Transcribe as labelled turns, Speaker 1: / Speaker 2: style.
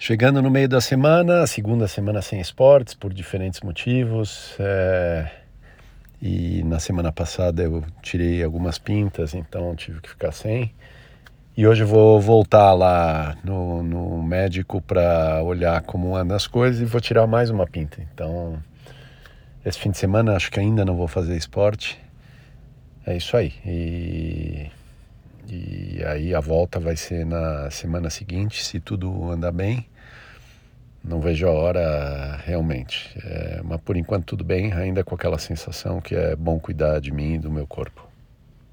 Speaker 1: Chegando no meio da semana, segunda semana sem esportes, por diferentes motivos. É... E na semana passada eu tirei algumas pintas, então tive que ficar sem. E hoje eu vou voltar lá no, no médico para olhar como andam as coisas e vou tirar mais uma pinta. Então, esse fim de semana acho que ainda não vou fazer esporte. É isso aí. E e aí a volta vai ser na semana seguinte, se tudo andar bem. Não vejo a hora realmente. É, mas por enquanto tudo bem, ainda com aquela sensação que é bom cuidar de mim e do meu corpo.